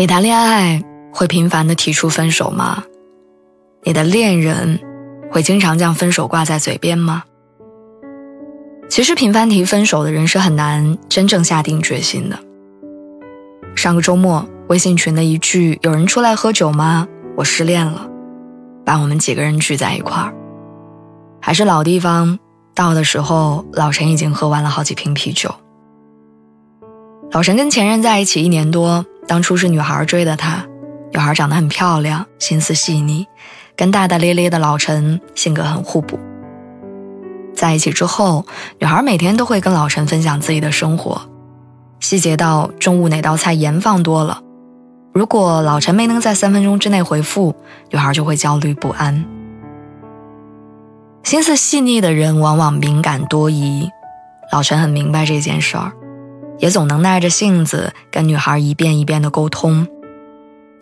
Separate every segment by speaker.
Speaker 1: 你谈恋爱会频繁的提出分手吗？你的恋人会经常将分手挂在嘴边吗？其实频繁提分手的人是很难真正下定决心的。上个周末，微信群的一句“有人出来喝酒吗？我失恋了”，把我们几个人聚在一块儿。还是老地方，到的时候，老陈已经喝完了好几瓶啤酒。老陈跟前任在一起一年多。当初是女孩追的他，女孩长得很漂亮，心思细腻，跟大大咧咧的老陈性格很互补。在一起之后，女孩每天都会跟老陈分享自己的生活，细节到中午哪道菜盐放多了，如果老陈没能在三分钟之内回复，女孩就会焦虑不安。心思细腻的人往往敏感多疑，老陈很明白这件事儿。也总能耐着性子跟女孩一遍一遍的沟通，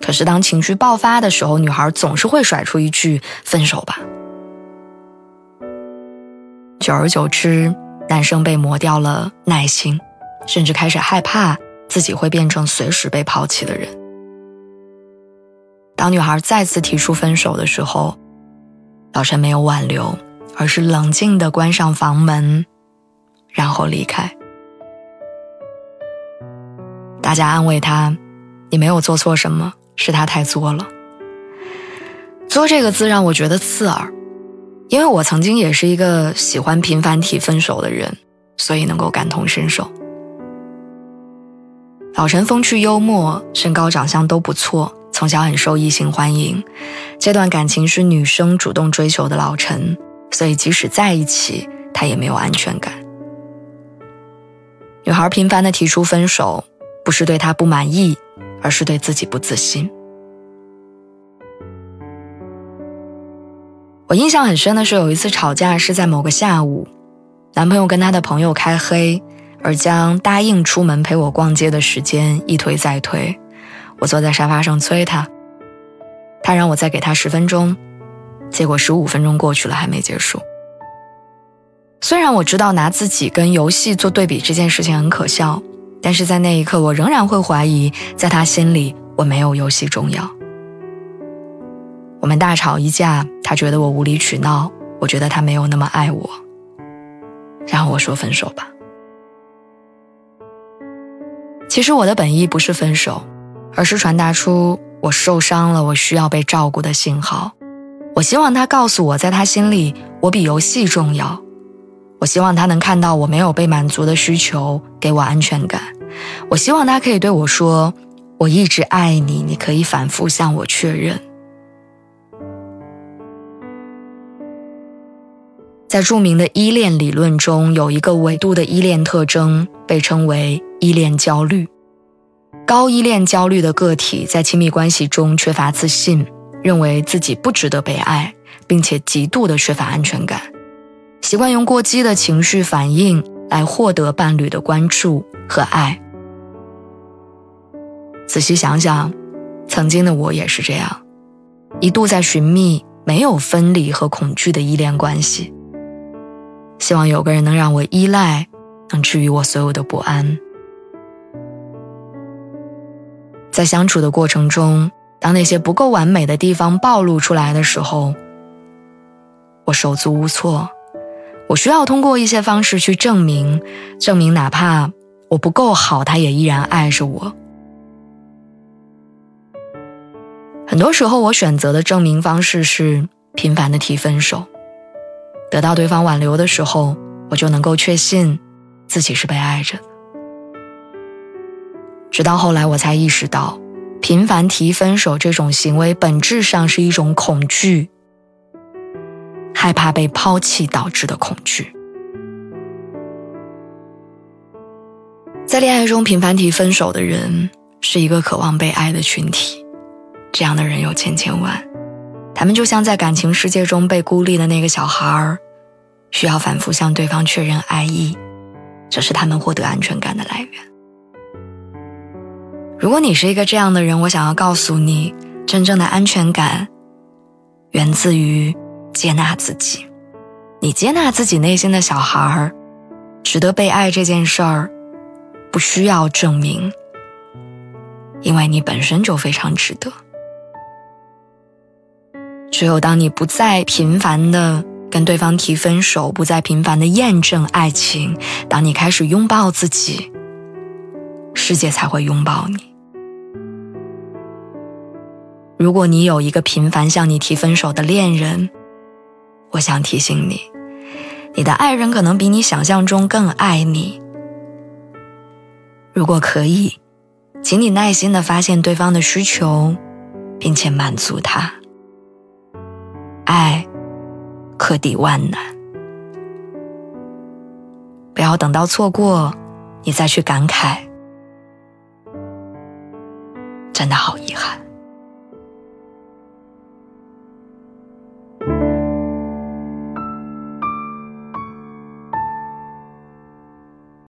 Speaker 1: 可是当情绪爆发的时候，女孩总是会甩出一句“分手吧”。久而久之，男生被磨掉了耐心，甚至开始害怕自己会变成随时被抛弃的人。当女孩再次提出分手的时候，老陈没有挽留，而是冷静的关上房门，然后离开。大家安慰他：“你没有做错什么，是他太作了。”“作”这个字让我觉得刺耳，因为我曾经也是一个喜欢频繁提分手的人，所以能够感同身受。老陈风趣幽默，身高长相都不错，从小很受异性欢迎。这段感情是女生主动追求的老陈，所以即使在一起，他也没有安全感。女孩频繁的提出分手。不是对他不满意，而是对自己不自信。我印象很深的是，有一次吵架是在某个下午，男朋友跟他的朋友开黑，而将答应出门陪我逛街的时间一推再推。我坐在沙发上催他，他让我再给他十分钟，结果十五分钟过去了还没结束。虽然我知道拿自己跟游戏做对比这件事情很可笑。但是在那一刻，我仍然会怀疑，在他心里我没有游戏重要。我们大吵一架，他觉得我无理取闹，我觉得他没有那么爱我。然后我说分手吧。其实我的本意不是分手，而是传达出我受伤了，我需要被照顾的信号。我希望他告诉我在他心里我比游戏重要。我希望他能看到我没有被满足的需求，给我安全感。我希望他可以对我说：“我一直爱你，你可以反复向我确认。”在著名的依恋理论中，有一个维度的依恋特征被称为依恋焦虑。高依恋焦虑的个体在亲密关系中缺乏自信，认为自己不值得被爱，并且极度的缺乏安全感，习惯用过激的情绪反应来获得伴侣的关注和爱。仔细想想，曾经的我也是这样，一度在寻觅没有分离和恐惧的依恋关系，希望有个人能让我依赖，能治愈我所有的不安。在相处的过程中，当那些不够完美的地方暴露出来的时候，我手足无措，我需要通过一些方式去证明，证明哪怕我不够好，他也依然爱着我。很多时候，我选择的证明方式是频繁的提分手，得到对方挽留的时候，我就能够确信自己是被爱着的。直到后来，我才意识到，频繁提分手这种行为本质上是一种恐惧，害怕被抛弃导致的恐惧。在恋爱中频繁提分手的人，是一个渴望被爱的群体。这样的人有千千万，他们就像在感情世界中被孤立的那个小孩儿，需要反复向对方确认爱意，这是他们获得安全感的来源。如果你是一个这样的人，我想要告诉你，真正的安全感源自于接纳自己。你接纳自己内心的小孩儿，值得被爱这件事儿。不需要证明，因为你本身就非常值得。只有当你不再频繁的跟对方提分手，不再频繁的验证爱情，当你开始拥抱自己，世界才会拥抱你。如果你有一个频繁向你提分手的恋人，我想提醒你，你的爱人可能比你想象中更爱你。如果可以，请你耐心的发现对方的需求，并且满足他。爱可抵万难，不要等到错过，你再去感慨，真的好遗憾。